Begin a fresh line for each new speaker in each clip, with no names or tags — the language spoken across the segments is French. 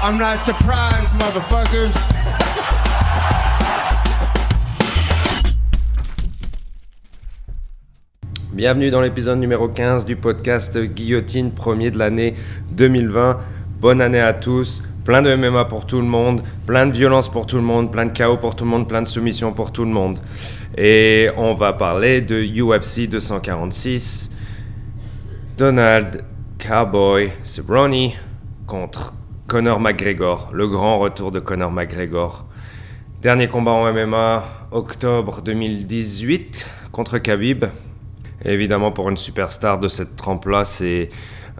I'm not surprised, motherfuckers.
Bienvenue dans l'épisode numéro 15 du podcast Guillotine, premier de l'année 2020. Bonne année à tous. Plein de MMA pour tout le monde, plein de violence pour tout le monde, plein de chaos pour tout le monde, plein de soumissions pour tout le monde. Et on va parler de UFC 246. Donald Cowboy Cerrone contre Conor McGregor, le grand retour de Conor McGregor. Dernier combat en MMA, octobre 2018 contre Khabib. Évidemment, pour une superstar de cette trempe-là, c'est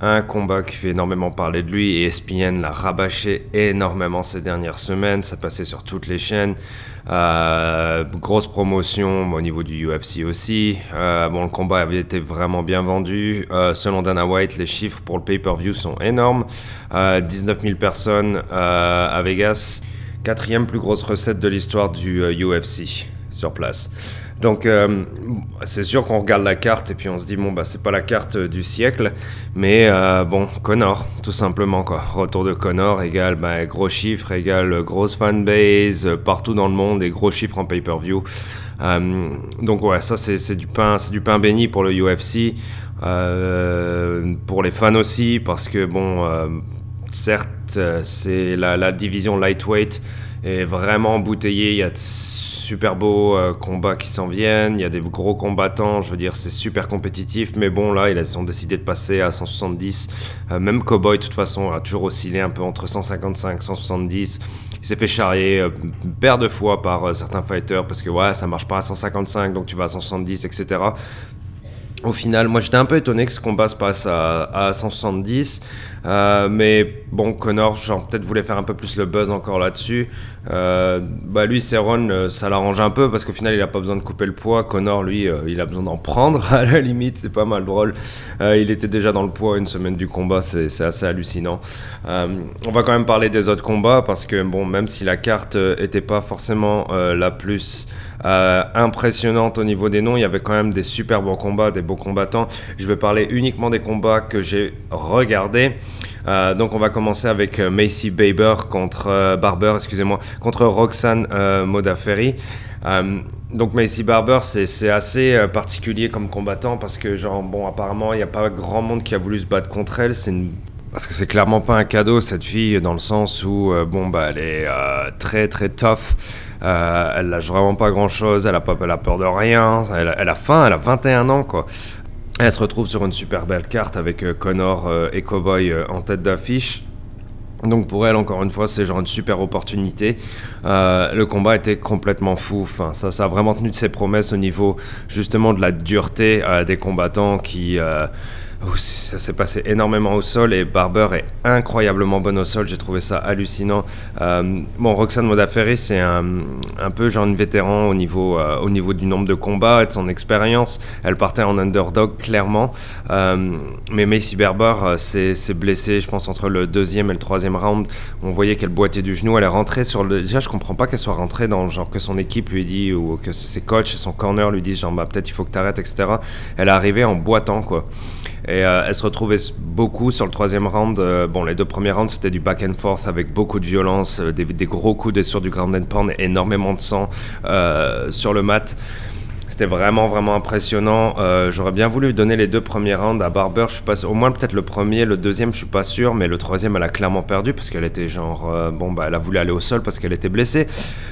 un combat qui fait énormément parler de lui et ESPN l'a rabâché énormément ces dernières semaines. Ça passait sur toutes les chaînes. Euh, grosse promotion au niveau du UFC aussi. Euh, bon, le combat avait été vraiment bien vendu. Euh, selon Dana White, les chiffres pour le pay-per-view sont énormes. 19 000 personnes à Vegas. Quatrième plus grosse recette de l'histoire du UFC sur place. Donc euh, c'est sûr qu'on regarde la carte et puis on se dit bon bah c'est pas la carte du siècle, mais euh, bon Connor tout simplement quoi. Retour de Connor égale bah, gros chiffres égale grosse fanbase euh, partout dans le monde et gros chiffres en pay-per-view. donc ouais ça c'est du pain du pain béni pour le UFC, pour les fans aussi parce que bon certes c'est la, division lightweight est vraiment embouteillée il super beaux euh, combats qui s'en viennent, il y a des gros combattants, je veux dire, c'est super compétitif, mais bon, là, ils ont décidé de passer à 170. Euh, même Cowboy, de toute façon, a toujours oscillé un peu entre 155 170. Il s'est fait charrier euh, paire de fois par certains fighters parce que, ouais, ça marche pas à 155, donc tu vas à 170, etc. Au final, moi j'étais un peu étonné que ce combat se passe à, à 170. Euh, mais bon, Connor, genre, peut-être voulait faire un peu plus le buzz encore là-dessus. Euh, bah, lui, Cerrone, euh, ça l'arrange un peu parce qu'au final, il n'a pas besoin de couper le poids. Connor, lui, il a besoin d'en prendre. À la limite, c'est pas mal drôle. il était déjà dans le poids une semaine du combat, c'est assez hallucinant. on va quand même parler des autres combats parce que, bon, même si la carte était pas forcément la plus impressionnante au niveau des noms, il y avait quand même des super bons combats, des beaux combattants. Je vais parler uniquement des combats que j'ai regardés. Euh, donc on va commencer avec euh, Macy Baber contre euh, Barber, excusez-moi, contre Roxane Modafferi. donc Macy Barber, c'est assez particulier comme combattant parce que genre bon apparemment il n'y a pas grand monde qui a voulu se battre contre elle. Parce que c'est clairement pas un cadeau cette fille dans le sens où bon bah elle est très très tough. elle lâche vraiment pas grand chose. Elle a pas peur de rien. Elle a faim. Elle a 21 ans quoi. Elle se retrouve sur une super belle carte avec euh, Connor euh, et Cowboy euh, en tête d'affiche. Donc pour elle, encore une fois, c'est genre une super opportunité. le combat était complètement fou. Ça a vraiment tenu de ses promesses au niveau justement de la dureté des combattants qui ça s'est passé énormément au sol et Barber est incroyablement bonne au sol. J'ai trouvé ça hallucinant. Euh, bon, Roxane Modafferi, c'est un, peu genre une vétéran au niveau, euh, au niveau du nombre de combats et de son expérience. Elle partait en underdog clairement. Euh, mais Macy Barber s'est blessée, je pense, entre le deuxième et le troisième round. On voyait qu'elle boitait du genou. Elle est rentrée sur le. Déjà, je comprends pas qu'elle soit rentrée dans genre que son équipe lui dit ou que ses coachs son corner lui disent genre bah, peut-être il faut que tu arrêtes, etc. Elle est arrivée en boitant quoi. Et euh, elle se retrouvait beaucoup sur le troisième round. Euh, bon, les deux premiers rounds, c'était du back and forth avec beaucoup de violence, euh, des, gros coups, des sur du ground and pound, énormément de sang sur le mat. C'était vraiment, vraiment impressionnant. J'aurais bien voulu donner les deux premiers rounds à Barber. Je suis pas au moins peut-être le premier, le deuxième, je suis pas sûr, mais le troisième, elle a clairement perdu parce qu'elle était genre, bon, bah, elle a voulu aller au sol parce qu'elle était blessée.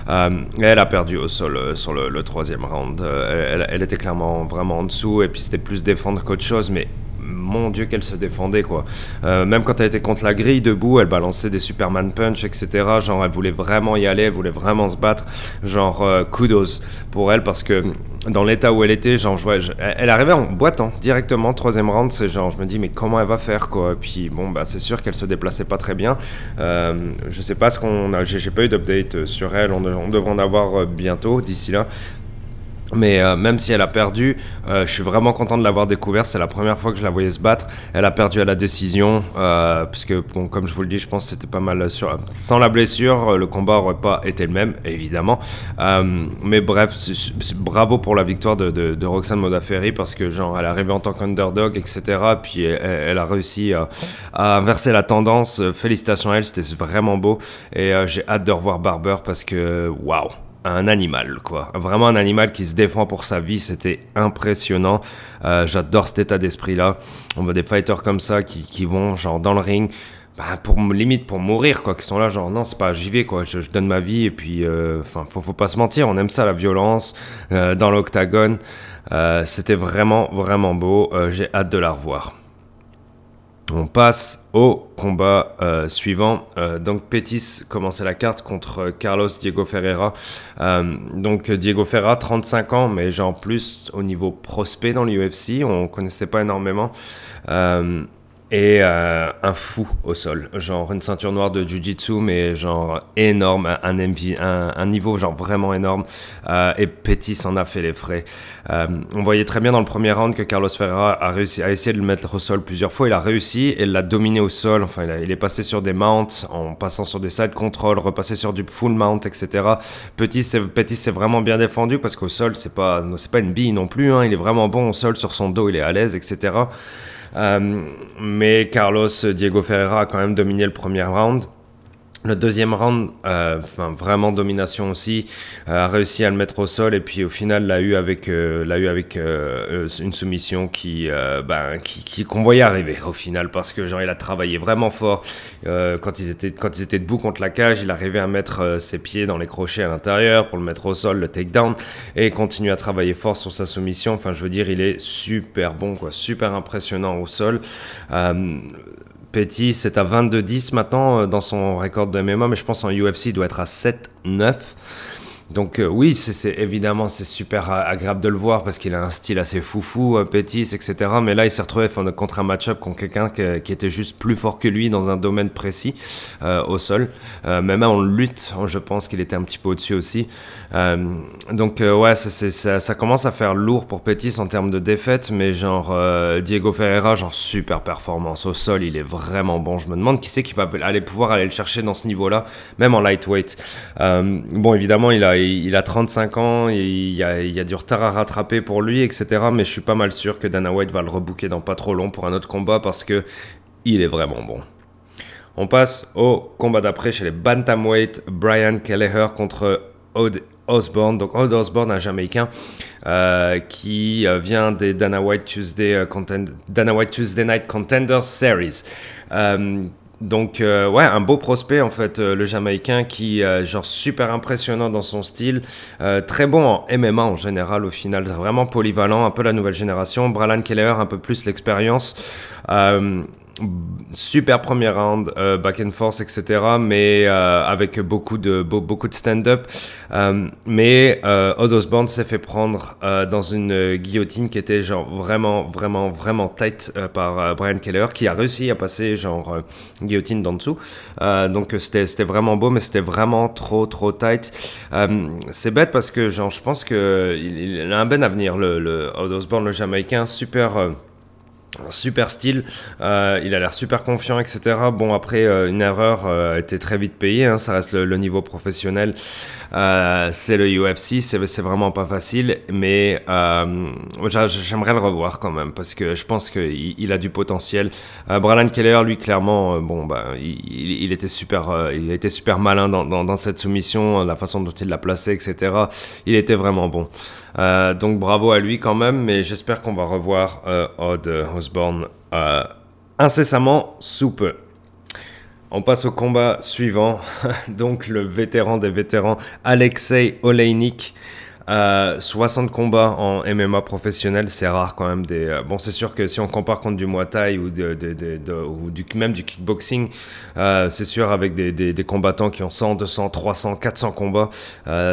et elle a perdu au sol sur le, troisième round. Elle, elle, était clairement vraiment en dessous et puis c'était plus défendre qu'autre chose, mais mon Dieu qu'elle se défendait quoi. Euh, même quand elle était contre la grille debout, elle balançait des Superman punch, etc. Genre elle voulait vraiment y aller, elle voulait vraiment se battre. Genre euh, kudos pour elle parce que dans l'état où elle était, genre je, elle arrivait en boitant directement troisième round. C'est genre je me dis mais comment elle va faire quoi? Puis bon bah c'est sûr qu'elle se déplaçait pas très bien. Euh, je sais pas ce qu'on a, j'ai pas eu d'update sur elle. On, on devrait en avoir bientôt d'ici là. Mais euh, même si elle a perdu, euh, je suis vraiment content de l'avoir découvert. C'est la première fois que je la voyais se battre. Elle a perdu à la décision, euh, puisque, comme je vous le dis, je pense que c'était pas mal. Sans la blessure, le combat aurait pas été le même, évidemment. mais bref, bravo pour la victoire de, de, Roxane Modafferi, parce que, genre, elle est arrivée en tant qu'underdog, etc. Puis elle, a réussi à, inverser la tendance. Félicitations à elle, c'était vraiment beau. Et j'ai hâte de revoir Barber, parce que, waouh! Un animal, quoi. Vraiment un animal qui se défend pour sa vie, c'était impressionnant. Euh, j'adore cet état d'esprit-là. On voit des fighters comme ça qui, vont, genre, dans le ring, bah, pour limite pour mourir, quoi, qui sont là, genre, non, c'est pas, j'y vais, quoi, je, donne ma vie, et puis, euh, enfin, faut, faut pas se mentir, on aime ça, la violence, euh, dans l'octagone. c'était vraiment, vraiment beau. J'ai hâte de la revoir. On passe au combat euh, suivant. Euh, donc Pétis commençait la carte contre Carlos Diego Ferreira. Euh, donc Diego Ferreira, 35 ans, mais genre plus au niveau prospect dans l'UFC, on connaissait pas énormément et euh, un fou au sol, genre une ceinture noire de jiu-jitsu, mais genre énorme, un, un, niveau genre vraiment énorme, euh, et Petit en a fait les frais. Euh, on voyait très bien dans le premier round que Carlos Ferreira a réussi à essayer de le mettre au sol plusieurs fois, il a réussi, et l'a dominé au sol, enfin il, est passé sur des mounts, en passant sur des side control, repassé sur du full mount, etc. Petit s'est vraiment bien défendu, parce qu'au sol c'est pas, pas une bille non plus, hein. il est vraiment bon au sol, sur son dos il est à l'aise, etc. Euh, mais Carlos Diego Ferreira a quand même dominé le premier round. Le deuxième round, euh, enfin vraiment domination aussi, euh, a réussi à le mettre au sol et puis au final l'a eu avec, euh, l'a eu avec une soumission qui, ben, qui, qu'on voyait arriver au final parce que genre il a travaillé vraiment fort quand ils étaient debout contre la cage, il arrivait à mettre ses pieds dans les crochets à l'intérieur pour le mettre au sol, le takedown et continue à travailler fort sur sa soumission. Enfin je veux dire il est super bon quoi, super impressionnant au sol. Petit, c'est à 22-10 maintenant euh, dans son record de MMA, mais je pense en UFC, il doit être à 7-9. Donc euh, oui, c'est évidemment c'est super agréable de le voir parce qu'il a un style assez foufou, euh, etc. Mais là, il s'est retrouvé contre un match-up contre quelqu'un qui, était juste plus fort que lui dans un domaine précis euh, au sol. même en lutte, je pense qu'il était un petit peu au-dessus aussi. donc ouais, ça, ça, commence à faire lourd pour Pétis en termes de défaite, mais genre Diego Ferreira, genre super performance au sol, il est vraiment bon. Je me demande qui c'est qui va aller pouvoir aller le chercher dans ce niveau-là, même en lightweight. bon, évidemment, il a il, a 35 ans, il y a, du retard à rattraper pour lui, etc. Mais je suis pas mal sûr que Dana White va le rebooker dans pas trop long pour un autre combat parce que il est vraiment bon. On passe au combat d'après chez les Bantamweight, Brian Kelleher contre Odd Osborne. Donc Odd Osborne, un Jamaïcain euh, qui euh, vient des Dana White Tuesday, euh, Dana White Tuesday Night Contenders Series. Donc euh, ouais, un beau prospect en fait, euh, le Jamaïcain qui euh, genre super impressionnant dans son style, très bon en MMA en général au final, vraiment polyvalent, un peu la nouvelle génération. Bralan Keller un peu plus l'expérience super premier round, euh, back and forth, etc. Mais euh, avec beaucoup de, beaucoup de stand-up. Euh, mais Odd Osborne s'est fait prendre dans une guillotine qui était genre vraiment, vraiment, vraiment tight par Brian Keller, qui a réussi à passer genre guillotine d'en dessous. donc c'était vraiment beau, mais c'était vraiment trop, trop tight. C'est bête parce que genre je pense qu'il il a un bon avenir, le, le Odd le Jamaïcain, super super style, euh, il a l'air super confiant, etc. Bon, après, euh, une erreur euh, été très vite payée, hein, ça reste le, niveau professionnel. c'est le UFC, c'est vraiment pas facile, mais j'aimerais le revoir quand même, parce que je pense qu'il il a du potentiel. Brian Keller, lui, clairement, bon, bah, il, était super, il était super malin dans, dans, dans, cette soumission, la façon dont il l'a placé, etc. Il était vraiment bon. Euh, donc bravo à lui quand même, mais j'espère qu'on va revoir euh, Odd Osborne euh, incessamment sous peu. On passe au combat suivant, donc le vétéran des vétérans Alexei Oleinik 60 euh, combats en MMA professionnel, c'est rare quand même. Euh, bon, c'est sûr que si on compare contre du Muay Thai ou, du, même du kickboxing, euh, c'est sûr avec des, combattants qui ont 100, 200, 300, 400 combats,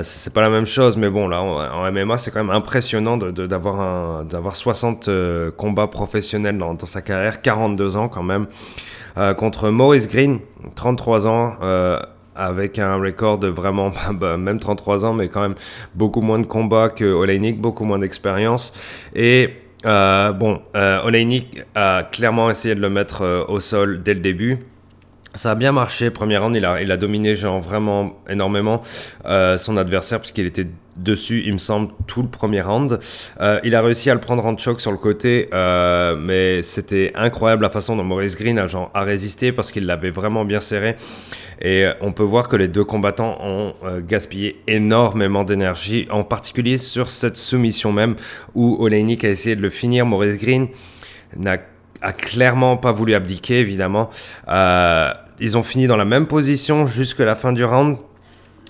c'est pas la même chose. Mais bon, là, en, MMA, c'est quand même impressionnant d'avoir d'avoir 60 combats professionnels dans, sa carrière, 42 ans quand même, contre Maurice Green, 33 ans avec un record de vraiment, bah, même 33 ans, mais quand même beaucoup moins de combats que Oleinik, beaucoup moins d'expérience. Et bon, Oleinik a clairement essayé de le mettre au sol dès le début. Ça a bien marché. Premier round, il a, il a dominé genre vraiment énormément euh, son adversaire puisqu'il était dessus, il me semble, tout le premier round. Euh, il a réussi à le prendre en choc sur le côté, euh, mais c'était incroyable la façon dont Maurice Green a, genre, a résisté parce qu'il l'avait vraiment bien serré. Et on peut voir que les deux combattants ont gaspillé énormément d'énergie, en particulier sur cette soumission même où Oleinik a essayé de le finir. Maurice Green n'a clairement pas voulu abdiquer, évidemment. Euh, ils ont fini dans la même position jusqu'à la fin du round.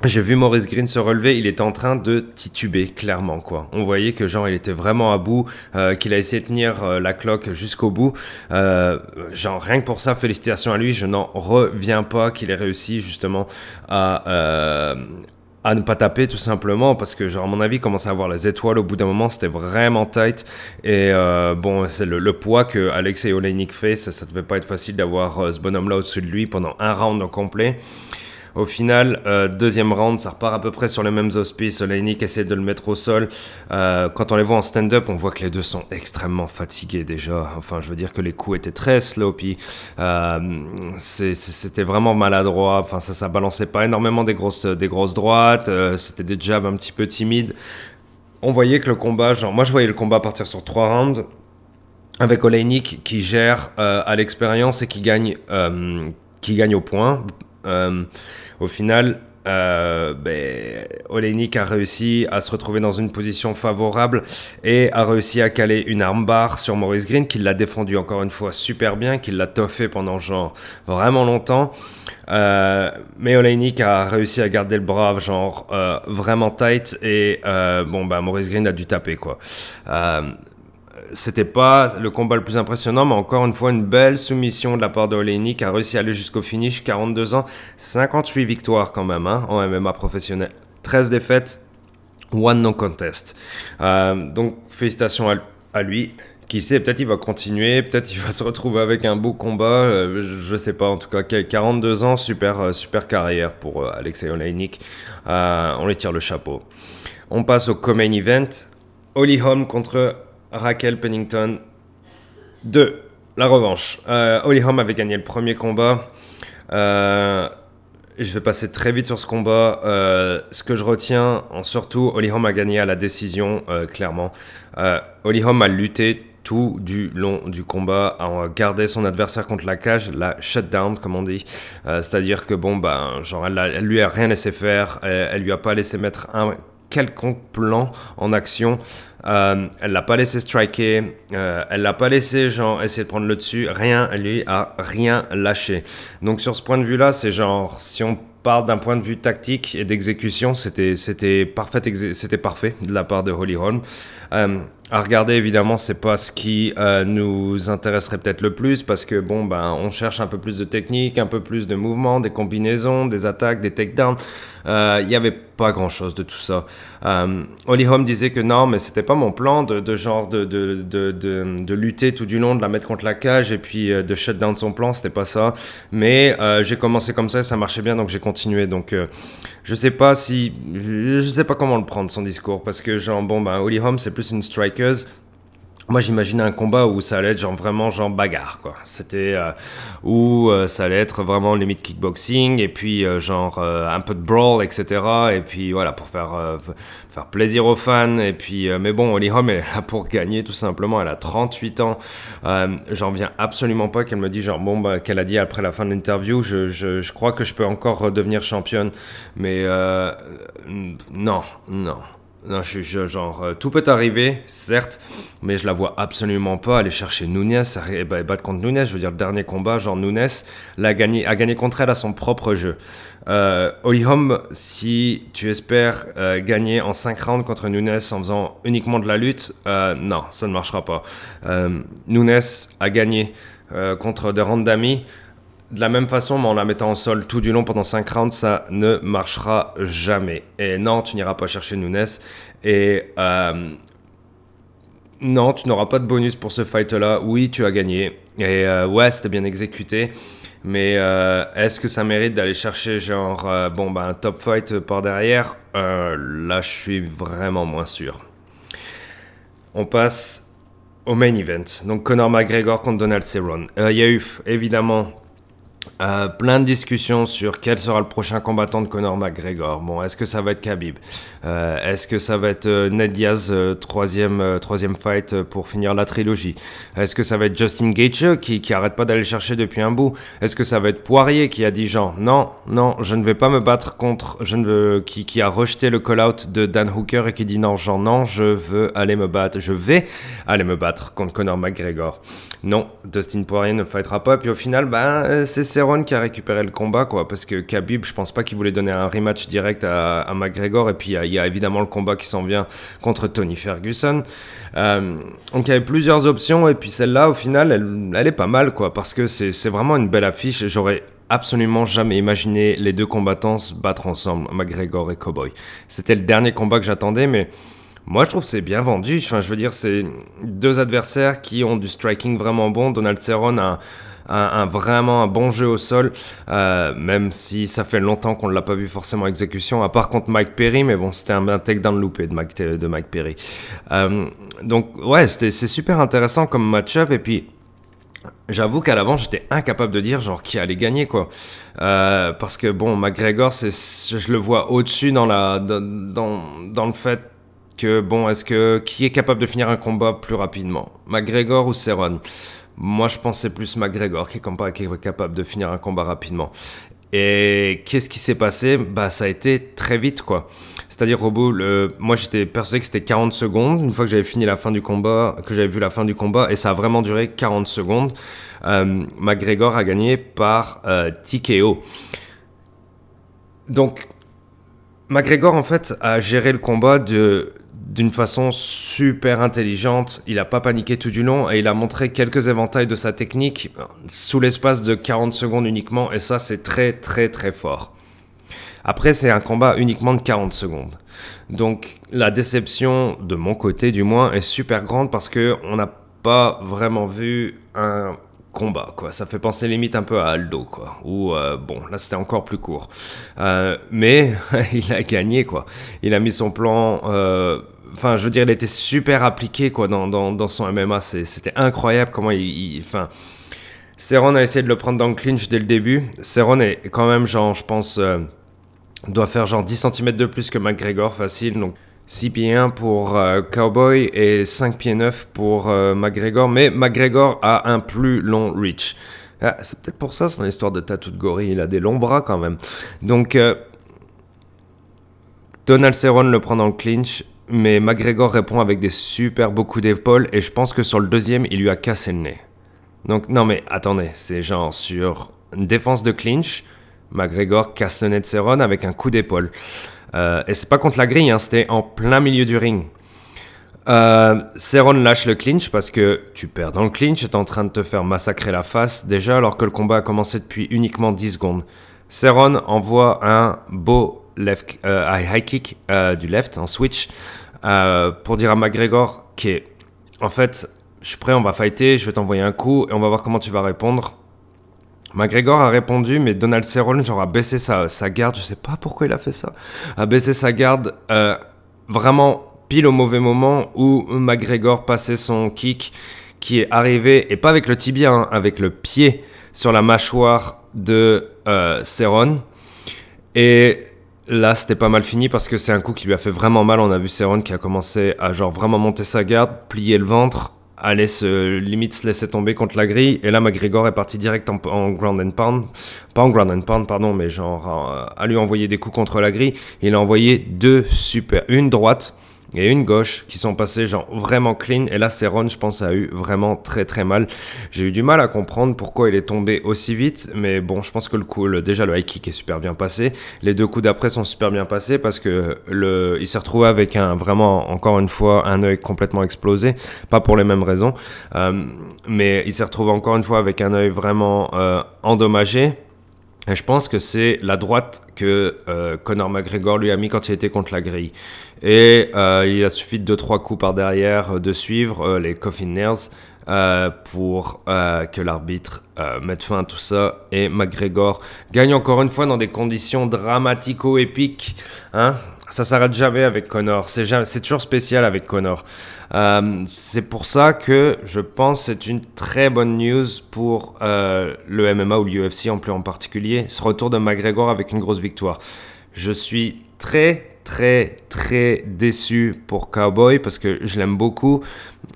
J'ai vu Maurice Green se relever, il était en train de tituber, clairement, quoi. On voyait que, genre, il était vraiment à bout, euh, qu'il a essayé de tenir euh, la cloque jusqu'au bout. genre, rien que pour ça, félicitations à lui, je n'en reviens pas qu'il ait réussi, justement, à, ne pas taper tout simplement parce que genre à mon avis commence à avoir les étoiles au bout d'un moment c'était vraiment tight et euh, bon c'est le, poids que Alexei Oleinik fait ça, ça devait pas être facile d'avoir euh, ce bonhomme là au-dessus de lui pendant un round au complet au final, euh, deuxième round, ça repart à peu près sur les mêmes auspices. Oleinik essaie de le mettre au sol. Euh, quand on les voit en stand-up, on voit que les deux sont extrêmement fatigués déjà. Enfin, je veux dire que les coups étaient très sloppy. Euh, c'était vraiment maladroit. Enfin, ça, ça balançait pas énormément des grosses, des grosses droites. c'était des jabs un petit peu timides. On voyait que le combat, genre, moi je voyais le combat partir sur trois rounds avec Oleinik qui gère à l'expérience et qui gagne, qui gagne au point. Euh, au final, euh, ben, a réussi à se retrouver dans une position favorable et a réussi à caler une armbar sur Maurice Green, qui l'a défendu encore une fois super bien, qui l'a toffé pendant genre vraiment longtemps. Euh, mais Oleinik a réussi à garder le bras genre euh, vraiment tight et bon bah Maurice Green a dû taper quoi c'était pas le combat le plus impressionnant, mais encore une fois, une belle soumission de la part de Oleinik, a réussi à aller jusqu'au finish, 42 ans, 58 victoires quand même hein, en MMA professionnel, 13 défaites, one non contest. Euh, donc félicitations à, lui. Qui sait, peut-être il va continuer, peut-être il va se retrouver avec un beau combat, euh, je, sais pas, en tout cas 42 ans, super, euh, super carrière pour Alexei Oleinik, on lui tire le chapeau. On passe au co-main event, Holly Holm contre Raquel Pennington 2. La revanche. Euh, Holly Holm avait gagné le premier combat. Euh, je vais passer très vite sur ce combat. Euh, ce que je retiens, en surtout, Holly Holm a gagné à la décision, clairement. Holly Holm a lutté tout du long du combat, a gardé son adversaire contre la cage, la shutdown comme on dit. C'est-à-dire que bon, ben, genre, elle, lui a rien laissé faire, elle, elle lui a pas laissé mettre un quelconque plan en action. Euh, elle l'a pas laissé striker, euh, elle l'a pas laissé genre essayer de prendre le dessus, rien, lui a rien lâché. Donc sur ce point de vue-là, c'est genre si on parle d'un point de vue tactique et d'exécution, c'était c'était parfait, c'était parfait de la part de Holly Holm. Euh, à regarder, évidemment, c'est pas ce qui euh, nous intéresserait peut-être le plus parce que bon, ben, on cherche un peu plus de technique, un peu plus de mouvement, des combinaisons, des attaques, des takedowns. Il euh, n'y avait pas grand chose de tout ça. Euh, Holly Holm disait que non, mais c'était pas mon plan de, genre de de, de, lutter tout du long, de la mettre contre la cage et puis euh, de shut down son plan, c'était pas ça. Mais j'ai commencé comme ça ça marchait bien, donc j'ai continué. Donc je sais pas si. Je sais pas comment le prendre son discours parce que genre, bon, ben, Holly c'est plus une striker moi, j'imaginais un combat où ça allait être genre vraiment genre bagarre, quoi. C'était euh, où euh, ça allait être vraiment limite kickboxing et puis euh, genre un peu de brawl, etc. Et puis voilà pour faire faire plaisir aux fans. Et puis mais bon, Holly Holm elle est là pour gagner tout simplement. Elle a 38 ans. J'en viens absolument pas qu'elle me dit genre bon bah qu'elle a dit après la fin de l'interview. Je, je, je, crois que je peux encore devenir championne, mais non, non. Non, je, genre, euh, tout peut arriver, certes, mais je la vois absolument pas aller chercher Nunes et battre contre Nunes. Je veux dire, le dernier combat, genre Nunes l'a gagné, a gagné contre elle à son propre jeu. Euh, si tu espères euh, gagner en 5 rounds contre Nunes en faisant uniquement de la lutte, euh, non, ça ne marchera pas. Nunes a gagné contre des rounds d'amis de la même façon, mais en la mettant en sol tout du long pendant 5 rounds, ça ne marchera jamais. Et non, tu n'iras pas chercher Nunes. Et euh, non, tu n'auras pas de bonus pour ce fight-là. Oui, tu as gagné. Et euh, ouais, c'était bien exécuté. Mais euh, est-ce que ça mérite d'aller chercher genre bon bah un top fight par derrière? Là, je suis vraiment moins sûr. On passe au main event. Donc Conor McGregor contre Donald Cerrone. Il y a eu évidemment euh, plein de discussions sur quel sera le prochain combattant de Conor McGregor. Bon, est-ce que ça va être Khabib? Euh, Est-ce que ça va être euh, Ned Diaz, troisième, troisième fight pour finir la trilogie? Est-ce que ça va être Justin Gaethje qui, qui arrête pas d'aller chercher depuis un bout? Est-ce que ça va être Poirier qui a dit genre non, non, je ne vais pas me battre contre, je ne veux, qui, qui a rejeté le call-out de Dan Hooker et qui dit non, genre non, je veux aller me battre, je vais aller me battre contre Conor McGregor. Non, Dustin Poirier ne fightera pas. Puis au final, ben, c'est Cerrone qui a récupéré le combat, quoi. Parce que Khabib, je pense pas qu'il voulait donner un rematch direct à, à McGregor. Et puis il y a- évidemment le combat qui s'en vient contre Tony Ferguson. Euh, donc il y avait plusieurs options. Et puis celle-là, au final, elle, elle est pas mal, quoi. Parce que c'est vraiment une belle affiche. J'aurais absolument jamais imaginé les deux combattants se battre ensemble, McGregor et Cowboy. C'était le dernier combat que j'attendais, mais moi, je trouve que c'est bien vendu. Enfin, je veux dire, c'est deux adversaires qui ont du striking vraiment bon. Donald Cerrone a un- vraiment un bon jeu au sol, euh, même si ça fait longtemps qu'on ne l'a pas vu forcément en exécution, à part contre Mike Perry, mais bon, c'était un, un takedown loupé de Mike, de Mike Perry. Euh, donc, ouais, c'est super intéressant comme match-up. Et puis, J'avoue qu'à l'avant, j'étais incapable de dire genre qui allait gagner quoi. Euh, parce que bon, McGregor, je le vois au-dessus dans la, dans, dans le fait que bon, est-ce que qui est capable de finir un combat plus rapidement, McGregor ou Cerrone? Moi, je c'est plus McGregor qui est, capable de finir un combat rapidement. Et qu'est-ce qui s'est passé? Bah, ça a été très vite quoi. C'est-à-dire au moi j'étais persuadé que c'était 40 secondes, une fois que j'avais fini la fin du combat, que j'avais vu la fin du combat, et ça a vraiment duré 40 secondes. Euh, McGregor a gagné par euh, TKO. Donc, McGregor en fait a géré le combat de d'une façon super intelligente. Il n'a pas paniqué tout du long et il a montré quelques éventails de sa technique sous l'espace de 40 secondes uniquement, et ça c'est très très très fort. Après, c'est un combat uniquement de 40 secondes. Donc, la déception, de mon côté du moins, est super grande parce que on n'a pas vraiment vu un combat. Ça fait penser limite un peu à Aldo, quoi. Ou, euh, bon, là, c'était encore plus court. Euh, mais il a gagné, quoi. Il a mis son plan... euh, Enfin, je veux dire, il était super appliqué, quoi, dans, dans, son MMA. C'était incroyable comment il... Enfin... Cerrone a essayé de le prendre dans le clinch dès le début. Cerrone est quand même, genre, je pense... euh, doit faire genre 10 cm de plus que McGregor facile. Donc 6 pieds 1 pour euh, Cowboy et 5 pieds 9 pour euh, McGregor. Mais McGregor a un plus long reach. Ah, c'est peut-être pour ça son histoire de tatou de gorille. Il a des longs bras quand même. Donc euh, Donald Cerrone le prend dans le clinch. Mais McGregor répond avec des super beaux coups d'épaule. Et je pense que sur le deuxième, il lui a cassé le nez. Donc non mais attendez, c'est genre sur une défense de clinch. McGregor casse le nez de Cerrone avec un coup d'épaule. Euh, et c'est pas contre la grille, hein, c'était en plein milieu du ring. Euh, lâche le clinch parce que tu perds dans le clinch, t'es en train de te faire massacrer la face déjà alors que le combat a commencé depuis uniquement 10 secondes. Cerrone envoie un beau left, euh, high kick euh, du left en switch euh, pour dire à McGregor qui est en fait je suis prêt, on va fighter, je vais t'envoyer un coup et on va voir comment tu vas répondre. McGregor a répondu, mais Donald Cerrone genre a baissé sa, sa garde, je sais pas pourquoi il a fait ça, a baissé sa garde vraiment pile au mauvais moment où McGregor passait son kick qui est arrivé, et pas avec le tibia, hein, avec le pied sur la mâchoire de euh, Cerrone. Et là, c'était pas mal fini parce que c'est un coup qui lui a fait vraiment mal. On a vu Cerrone qui a commencé à genre vraiment monter sa garde, plier le ventre, aller se limite se laisser tomber contre la grille. Et là, McGregor est parti direct en, en ground and pound, pas en ground and pound, pardon, mais genre euh, à lui envoyer des coups contre la grille. Il a envoyé deux super, une droite et une gauche qui sont passées genre vraiment clean. Et là, Cerrone, je pense, a eu vraiment très très mal. J'ai eu du mal à comprendre pourquoi il est tombé aussi vite. Mais bon, je pense que le coup, déjà le high kick est super bien passé. Les deux coups d'après sont super bien passés parce que le, il s'est retrouvé avec un vraiment, encore une fois, un œil complètement explosé. Pas pour les mêmes raisons. Euh, mais il s'est retrouvé encore une fois avec un œil vraiment euh, endommagé. Je pense que c'est la droite que euh, Conor McGregor lui a mis quand il était contre la grille. Et euh, il a suffi de 2-3 coups par derrière euh, de suivre les coffin nails pour que l'arbitre mette fin à tout ça. Et McGregor gagne encore une fois dans des conditions dramatico-épiques. Hein ça s'arrête jamais avec Connor. C'est, toujours spécial avec Connor. c'est pour ça que je pense que c'est une très bonne news pour le MMA ou l'UFC en plus en particulier. Ce retour de McGregor avec une grosse victoire. Je suis très très très déçu pour Cowboy parce que je l'aime beaucoup.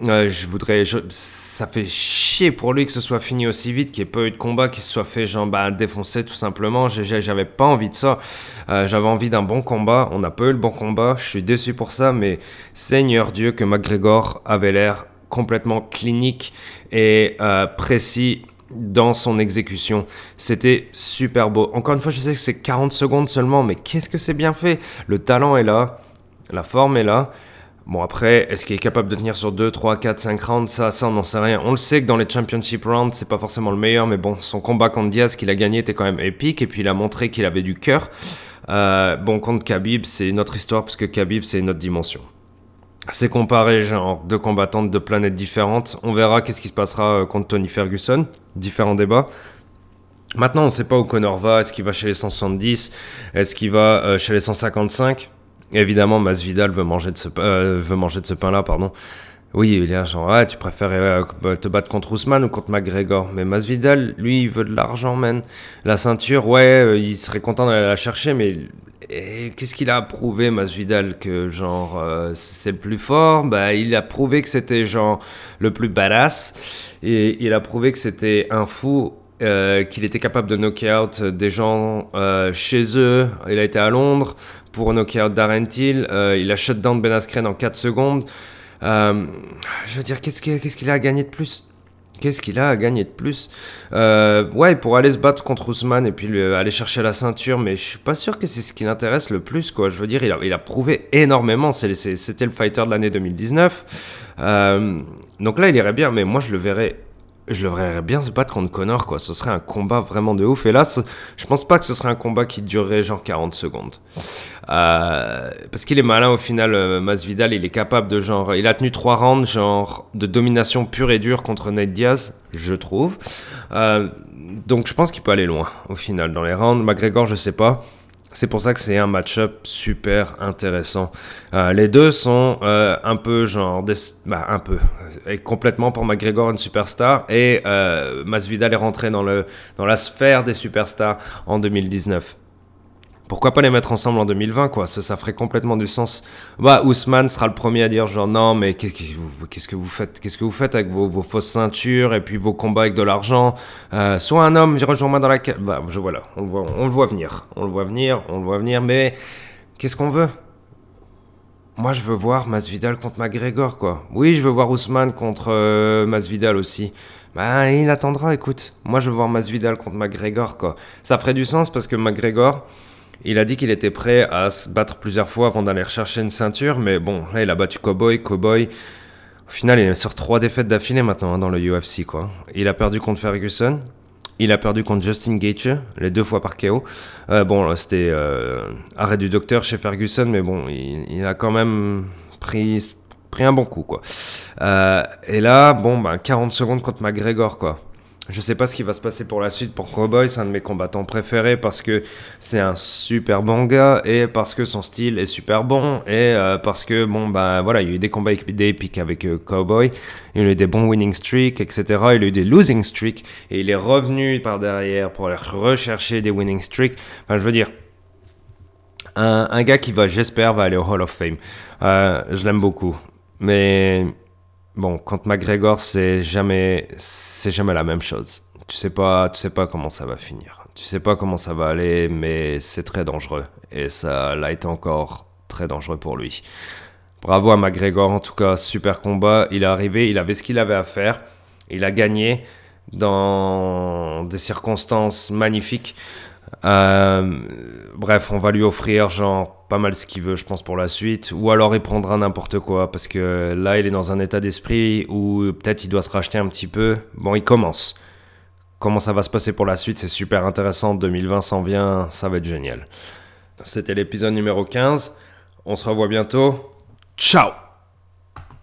Euh, je voudrais, ça fait chier pour lui que ce soit fini aussi vite, qu'il n'y ait pas eu de combat, qu'il se soit fait genre bah, défoncer tout simplement. J'avais pas envie de ça. Euh, j'avais envie d'un bon combat. On n'a pas eu le bon combat. Je suis déçu pour ça, mais Seigneur Dieu que McGregor avait l'air complètement clinique et euh, précis dans son exécution. C'était super beau. Encore une fois, je sais que c'est 40 secondes seulement, mais qu'est-ce que c'est bien fait? Le talent est là, la forme est là. Bon, après, est-ce qu'il est capable de tenir sur 2, 3, 4, 5 rounds? Ça, ça, on n'en sait rien. On le sait que dans les championship rounds, c'est pas forcément le meilleur, mais bon, son combat contre Diaz qu'il a gagné était quand même épique, et puis il a montré qu'il avait du cœur. Euh, bon, contre Khabib, c'est une autre histoire, parce que Khabib, c'est une autre dimension. C'est comparé, genre, deux combattantes de planètes différentes. On verra qu'est-ce qui se passera euh, contre Tony Ferguson. Différents débats. Maintenant, on ne sait pas où Connor va. Est-ce qu'il va chez les 170 Est-ce qu'il va euh, chez les 155 Évidemment, Masvidal veut manger de ce, euh, veut manger de ce pain-là, pardon. Oui, il y a genre, ouais, tu préfères te battre contre Ousmane ou contre McGregor? Mais Masvidal, lui, il veut de l'argent, man. La ceinture, ouais, il serait content d'aller la chercher, mais et qu'est-ce qu'il a prouvé, Masvidal Que genre, euh, c'est le plus fort? Bah, Il a prouvé que c'était genre le plus badass. Et il a prouvé que c'était un fou. Euh, qu'il était capable de knocker out des gens euh, chez eux. Il a été à Londres pour knocker out Darren Till. il a shut down Ben Askren en 4 secondes. je veux dire, qu'est-ce qu'il a à gagner de plus? Qu'est-ce qu'il a à gagner de plus euh, Ouais, pour aller se battre contre Ousmane et puis aller chercher la ceinture, mais je suis pas sûr que c'est ce qui l'intéresse le plus, quoi. Je veux dire, il a, prouvé énormément. C'était le fighter de l'année 2019. Euh, donc là, il irait bien, mais moi, je le verrais je le verrais bien se battre contre Connor, quoi. Ce serait un combat vraiment de ouf. Et là, je pense pas que ce serait un combat qui durerait genre 40 secondes. Euh, parce qu'il est malin au final, euh, Masvidal, il est capable de genre. Il a tenu trois rounds, genre, de domination pure et dure contre Nate Diaz, je trouve. Euh, donc je pense qu'il peut aller loin au final dans les rounds. McGregor, je sais pas. C'est pour ça que c'est un match-up super intéressant. Euh, les deux sont euh, un peu genre... Bah, un peu. Et complètement pour McGregor une superstar. Et euh, Masvidal est rentré dans, le, dans la sphère des superstars en 2019 pourquoi pas les mettre ensemble en 2020 quoi? Ça, ferait complètement du sens bah Ousmane sera le premier à dire genre non mais qu'est-ce que vous faites? Qu'est-ce que vous faites avec vos, fausses ceintures et puis vos combats avec de l'argent? Euh, soit un homme rejoins-moi dans la bah je voilà on le voit on le voit venir on le voit venir on le voit venir mais qu'est-ce qu'on veut? Moi, je veux voir Masvidal contre McGregor, quoi. Oui, je veux voir Ousmane contre euh, Masvidal aussi. Bah, il attendra, écoute. Moi, je veux voir Masvidal contre McGregor, quoi. Ça ferait du sens parce que McGregor, il a dit qu'il était prêt à se battre plusieurs fois avant d'aller rechercher une ceinture, mais bon, là il a battu Cowboy, Cowboy. Au final, il est sur trois défaites d'affilée maintenant hein, dans le UFC, quoi. Il a perdu contre Ferguson, il a perdu contre Justin Gaethje, les deux fois par KO. Euh, bon, c'était euh, arrêt du docteur chez Ferguson, mais bon, il, a quand même pris, pris un bon coup, quoi. Euh, et là, bon, ben, 40 secondes contre McGregor, quoi. Je sais pas ce qui va se passer pour la suite pour Cowboy, c'est un de mes combattants préférés parce que c'est un super bon gars et parce que son style est super bon et euh, parce que bon bah voilà, il y a eu des combats épiques avec euh, Cowboy, il y a eu des bons winning streaks, etc. Il a eu des losing streaks et il est revenu par derrière pour aller rechercher des winning streaks. Enfin, je veux dire, un, un gars qui va, j'espère, va aller au Hall of Fame. Euh, je l'aime beaucoup, mais Bon, contre McGregor, c'est jamais, c'est jamais la même chose. Tu sais pas, tu sais pas comment ça va finir. Tu sais pas comment ça va aller, mais c'est très dangereux. Et ça l'a été encore très dangereux pour lui. Bravo à McGregor, en tout cas, super combat. Il est arrivé, il avait ce qu'il avait à faire. Il a gagné dans des circonstances magnifiques. Euh, bref, on va lui offrir genre pas mal ce qu'il veut, je pense, pour la suite. Ou alors il prendra n'importe quoi, parce que là, il est dans un état d'esprit où peut-être il doit se racheter un petit peu. Bon, il commence. Comment ça va se passer pour la suite, c'est super intéressant. 2020 s'en vient, ça va être génial. C'était l'épisode numéro 15. On se revoit bientôt. Ciao